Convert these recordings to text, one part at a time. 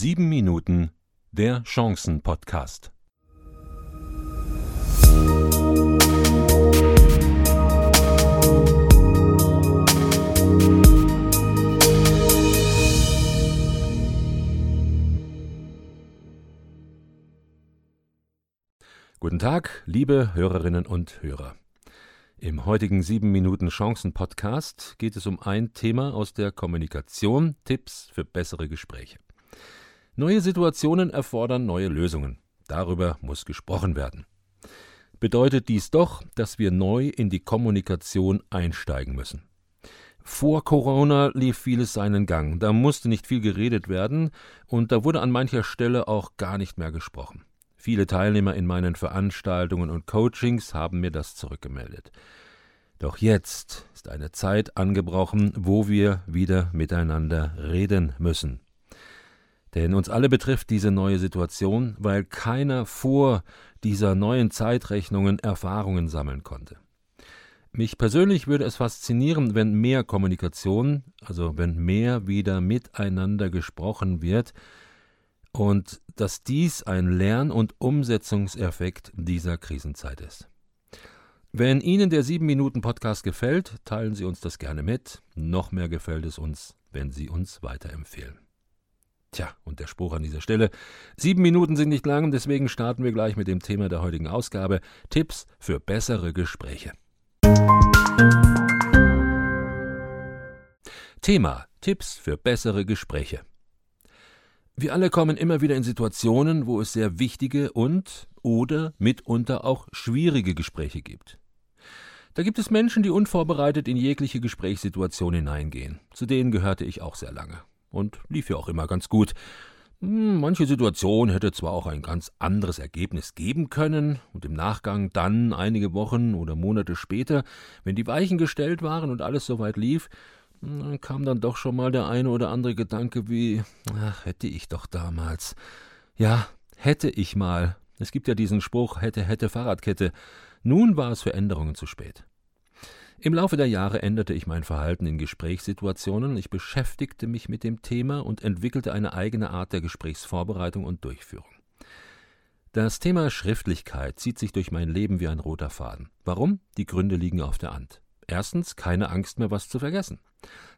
Sieben Minuten der Chancen-Podcast. Guten Tag, liebe Hörerinnen und Hörer. Im heutigen 7 Minuten Chancen Podcast geht es um ein Thema aus der Kommunikation, Tipps für bessere Gespräche. Neue Situationen erfordern neue Lösungen. Darüber muss gesprochen werden. Bedeutet dies doch, dass wir neu in die Kommunikation einsteigen müssen. Vor Corona lief vieles seinen Gang, da musste nicht viel geredet werden und da wurde an mancher Stelle auch gar nicht mehr gesprochen. Viele Teilnehmer in meinen Veranstaltungen und Coachings haben mir das zurückgemeldet. Doch jetzt ist eine Zeit angebrochen, wo wir wieder miteinander reden müssen. Denn uns alle betrifft diese neue Situation, weil keiner vor dieser neuen Zeitrechnungen Erfahrungen sammeln konnte. Mich persönlich würde es faszinieren, wenn mehr Kommunikation, also wenn mehr wieder miteinander gesprochen wird, und dass dies ein Lern- und Umsetzungseffekt dieser Krisenzeit ist. Wenn Ihnen der 7-Minuten-Podcast gefällt, teilen Sie uns das gerne mit. Noch mehr gefällt es uns, wenn Sie uns weiterempfehlen. Tja, und der Spruch an dieser Stelle. Sieben Minuten sind nicht lang, deswegen starten wir gleich mit dem Thema der heutigen Ausgabe. Tipps für bessere Gespräche. Thema Tipps für bessere Gespräche. Wir alle kommen immer wieder in Situationen, wo es sehr wichtige und oder mitunter auch schwierige Gespräche gibt. Da gibt es Menschen, die unvorbereitet in jegliche Gesprächssituation hineingehen. Zu denen gehörte ich auch sehr lange. Und lief ja auch immer ganz gut. Hm, manche Situation hätte zwar auch ein ganz anderes Ergebnis geben können, und im Nachgang dann, einige Wochen oder Monate später, wenn die Weichen gestellt waren und alles soweit lief, dann kam dann doch schon mal der eine oder andere Gedanke wie, ach, hätte ich doch damals. Ja, hätte ich mal. Es gibt ja diesen Spruch, hätte, hätte Fahrradkette. Nun war es für Änderungen zu spät. Im Laufe der Jahre änderte ich mein Verhalten in Gesprächssituationen, ich beschäftigte mich mit dem Thema und entwickelte eine eigene Art der Gesprächsvorbereitung und Durchführung. Das Thema Schriftlichkeit zieht sich durch mein Leben wie ein roter Faden. Warum? Die Gründe liegen auf der Hand. Erstens, keine Angst mehr, was zu vergessen.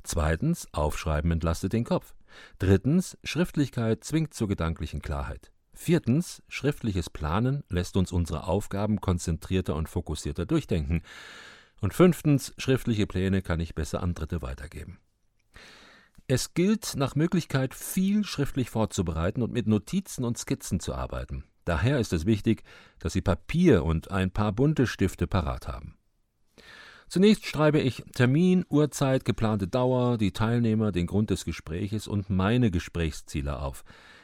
Zweitens, Aufschreiben entlastet den Kopf. Drittens, Schriftlichkeit zwingt zur gedanklichen Klarheit. Viertens, schriftliches Planen lässt uns unsere Aufgaben konzentrierter und fokussierter durchdenken. Und fünftens, schriftliche Pläne kann ich besser an Dritte weitergeben. Es gilt nach Möglichkeit viel schriftlich vorzubereiten und mit Notizen und Skizzen zu arbeiten. Daher ist es wichtig, dass Sie Papier und ein paar bunte Stifte parat haben. Zunächst schreibe ich Termin, Uhrzeit, geplante Dauer, die Teilnehmer, den Grund des Gespräches und meine Gesprächsziele auf.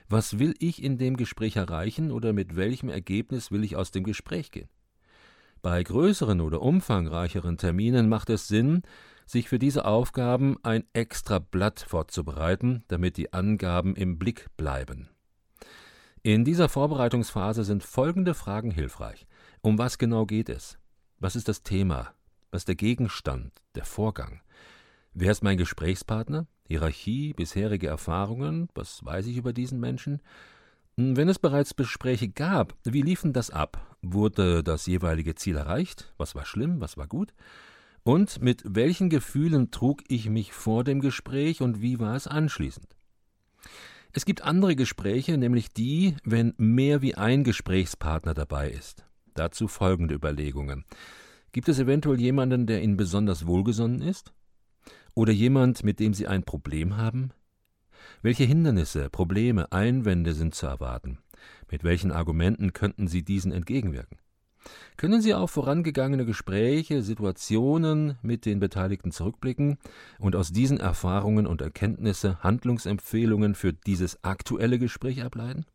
Was will ich in dem Gespräch erreichen oder mit welchem Ergebnis will ich aus dem Gespräch gehen? Bei größeren oder umfangreicheren Terminen macht es Sinn, sich für diese Aufgaben ein extra Blatt vorzubereiten, damit die Angaben im Blick bleiben. In dieser Vorbereitungsphase sind folgende Fragen hilfreich. Um was genau geht es? Was ist das Thema? Was ist der Gegenstand, der Vorgang? Wer ist mein Gesprächspartner? Hierarchie, bisherige Erfahrungen? Was weiß ich über diesen Menschen? Hm, wenn es bereits Gespräche gab, wie liefen das ab? Wurde das jeweilige Ziel erreicht? Was war schlimm? Was war gut? Und mit welchen Gefühlen trug ich mich vor dem Gespräch und wie war es anschließend? Es gibt andere Gespräche, nämlich die, wenn mehr wie ein Gesprächspartner dabei ist. Dazu folgende Überlegungen. Gibt es eventuell jemanden, der Ihnen besonders wohlgesonnen ist? Oder jemand, mit dem Sie ein Problem haben? Welche Hindernisse, Probleme, Einwände sind zu erwarten? Mit welchen Argumenten könnten Sie diesen entgegenwirken? Können Sie auf vorangegangene Gespräche, Situationen mit den Beteiligten zurückblicken und aus diesen Erfahrungen und Erkenntnisse Handlungsempfehlungen für dieses aktuelle Gespräch ableiten?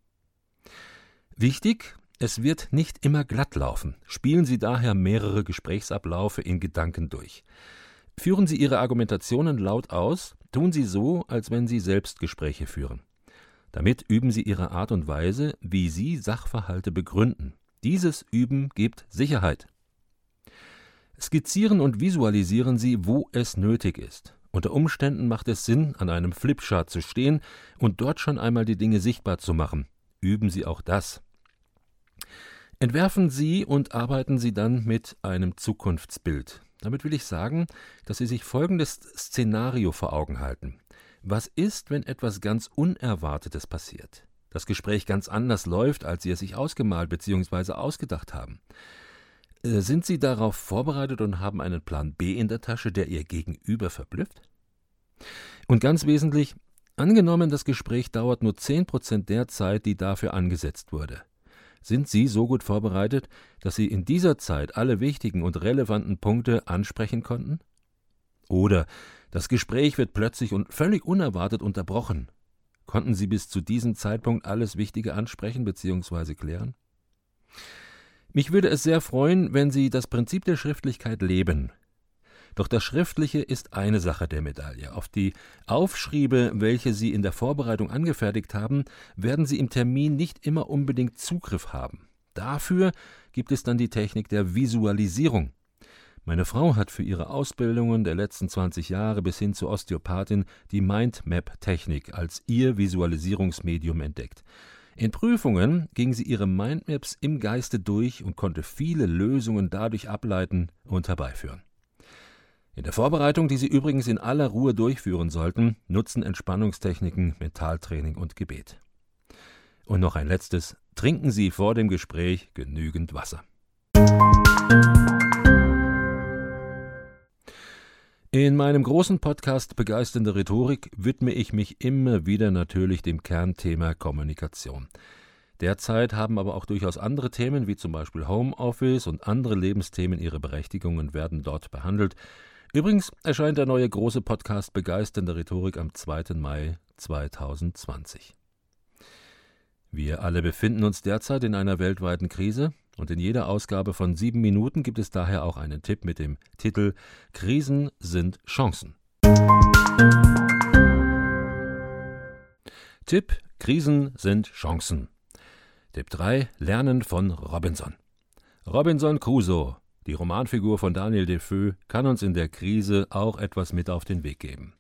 Wichtig, es wird nicht immer glatt laufen. Spielen Sie daher mehrere Gesprächsabläufe in Gedanken durch. Führen Sie Ihre Argumentationen laut aus, tun Sie so, als wenn Sie Selbstgespräche führen. Damit üben Sie Ihre Art und Weise, wie Sie Sachverhalte begründen. Dieses Üben gibt Sicherheit. Skizzieren und visualisieren Sie, wo es nötig ist. Unter Umständen macht es Sinn, an einem Flipchart zu stehen und dort schon einmal die Dinge sichtbar zu machen. Üben Sie auch das. Entwerfen Sie und arbeiten Sie dann mit einem Zukunftsbild. Damit will ich sagen, dass Sie sich folgendes Szenario vor Augen halten. Was ist, wenn etwas ganz Unerwartetes passiert? Das Gespräch ganz anders läuft, als Sie es sich ausgemalt bzw. ausgedacht haben. Äh, sind Sie darauf vorbereitet und haben einen Plan B in der Tasche, der Ihr Gegenüber verblüfft? Und ganz wesentlich, angenommen, das Gespräch dauert nur 10% der Zeit, die dafür angesetzt wurde. Sind Sie so gut vorbereitet, dass Sie in dieser Zeit alle wichtigen und relevanten Punkte ansprechen konnten? Oder das Gespräch wird plötzlich und völlig unerwartet unterbrochen. Konnten Sie bis zu diesem Zeitpunkt alles Wichtige ansprechen bzw. klären? Mich würde es sehr freuen, wenn Sie das Prinzip der Schriftlichkeit leben. Doch das Schriftliche ist eine Sache der Medaille. Auf die Aufschriebe, welche Sie in der Vorbereitung angefertigt haben, werden Sie im Termin nicht immer unbedingt Zugriff haben. Dafür gibt es dann die Technik der Visualisierung. Meine Frau hat für ihre Ausbildungen der letzten 20 Jahre bis hin zur Osteopathin die Mindmap-Technik als ihr Visualisierungsmedium entdeckt. In Prüfungen ging sie ihre Mindmaps im Geiste durch und konnte viele Lösungen dadurch ableiten und herbeiführen. In der Vorbereitung, die Sie übrigens in aller Ruhe durchführen sollten, nutzen Entspannungstechniken, Mentaltraining und Gebet. Und noch ein letztes, trinken Sie vor dem Gespräch genügend Wasser. In meinem großen Podcast Begeisternde Rhetorik widme ich mich immer wieder natürlich dem Kernthema Kommunikation. Derzeit haben aber auch durchaus andere Themen wie zum Beispiel Homeoffice und andere Lebensthemen ihre Berechtigung und werden dort behandelt. Übrigens erscheint der neue große Podcast Begeisternde Rhetorik am 2. Mai 2020. Wir alle befinden uns derzeit in einer weltweiten Krise und in jeder Ausgabe von sieben Minuten gibt es daher auch einen Tipp mit dem Titel Krisen sind Chancen. Tipp Krisen sind Chancen. Tipp 3 Lernen von Robinson. Robinson Crusoe, die Romanfigur von Daniel Defoe, kann uns in der Krise auch etwas mit auf den Weg geben.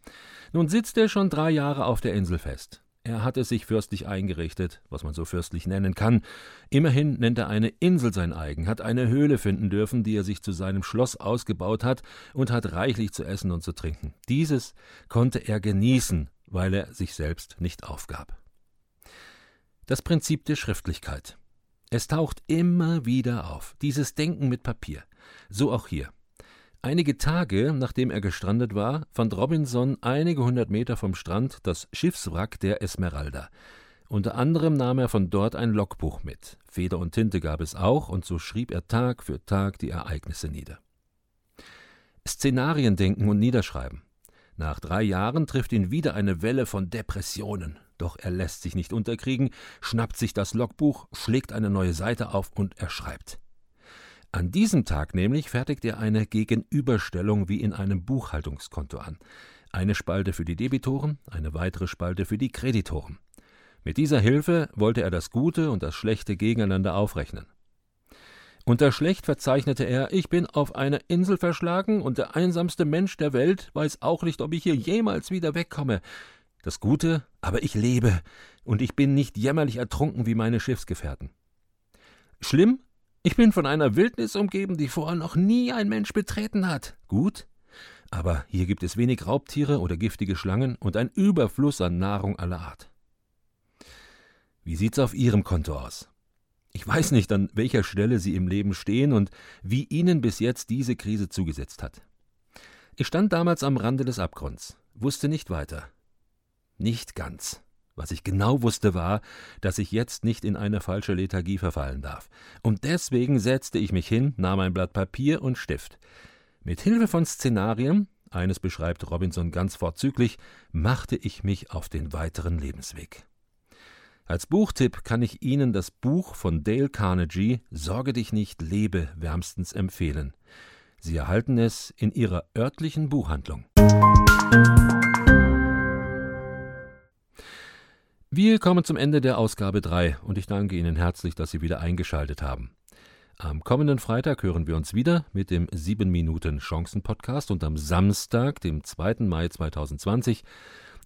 Nun sitzt er schon drei Jahre auf der Insel fest. Er hat es sich fürstlich eingerichtet, was man so fürstlich nennen kann. Immerhin nennt er eine Insel sein eigen, hat eine Höhle finden dürfen, die er sich zu seinem Schloss ausgebaut hat, und hat reichlich zu essen und zu trinken. Dieses konnte er genießen, weil er sich selbst nicht aufgab. Das Prinzip der Schriftlichkeit. Es taucht immer wieder auf, dieses Denken mit Papier. So auch hier. Einige Tage nachdem er gestrandet war, fand Robinson einige hundert Meter vom Strand das Schiffswrack der Esmeralda. Unter anderem nahm er von dort ein Logbuch mit. Feder und Tinte gab es auch, und so schrieb er Tag für Tag die Ereignisse nieder. Szenarien denken und niederschreiben. Nach drei Jahren trifft ihn wieder eine Welle von Depressionen. Doch er lässt sich nicht unterkriegen, schnappt sich das Logbuch, schlägt eine neue Seite auf und er schreibt. An diesem Tag nämlich fertigt er eine Gegenüberstellung wie in einem Buchhaltungskonto an. Eine Spalte für die Debitoren, eine weitere Spalte für die Kreditoren. Mit dieser Hilfe wollte er das Gute und das Schlechte gegeneinander aufrechnen. Unter schlecht verzeichnete er, ich bin auf einer Insel verschlagen und der einsamste Mensch der Welt weiß auch nicht, ob ich hier jemals wieder wegkomme. Das Gute, aber ich lebe und ich bin nicht jämmerlich ertrunken wie meine Schiffsgefährten. Schlimm, ich bin von einer Wildnis umgeben, die vorher noch nie ein Mensch betreten hat. Gut, aber hier gibt es wenig Raubtiere oder giftige Schlangen und ein Überfluss an Nahrung aller Art. Wie sieht's auf Ihrem Konto aus? Ich weiß nicht, an welcher Stelle Sie im Leben stehen und wie Ihnen bis jetzt diese Krise zugesetzt hat. Ich stand damals am Rande des Abgrunds, wusste nicht weiter. Nicht ganz. Was ich genau wusste war, dass ich jetzt nicht in eine falsche Lethargie verfallen darf. Und deswegen setzte ich mich hin, nahm ein Blatt Papier und Stift. Mit Hilfe von Szenarien, eines beschreibt Robinson ganz vorzüglich, machte ich mich auf den weiteren Lebensweg. Als Buchtipp kann ich Ihnen das Buch von Dale Carnegie Sorge dich nicht, lebe wärmstens empfehlen. Sie erhalten es in Ihrer örtlichen Buchhandlung. Wir kommen zum Ende der Ausgabe 3 und ich danke Ihnen herzlich, dass Sie wieder eingeschaltet haben. Am kommenden Freitag hören wir uns wieder mit dem 7 Minuten Chancen Podcast und am Samstag, dem 2. Mai 2020,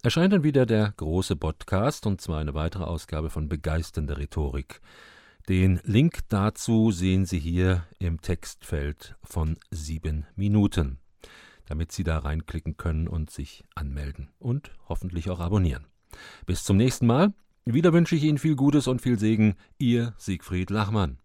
erscheint dann wieder der große Podcast und zwar eine weitere Ausgabe von Begeisternde Rhetorik. Den Link dazu sehen Sie hier im Textfeld von 7 Minuten, damit Sie da reinklicken können und sich anmelden und hoffentlich auch abonnieren. Bis zum nächsten Mal. Wieder wünsche ich Ihnen viel Gutes und viel Segen. Ihr Siegfried Lachmann.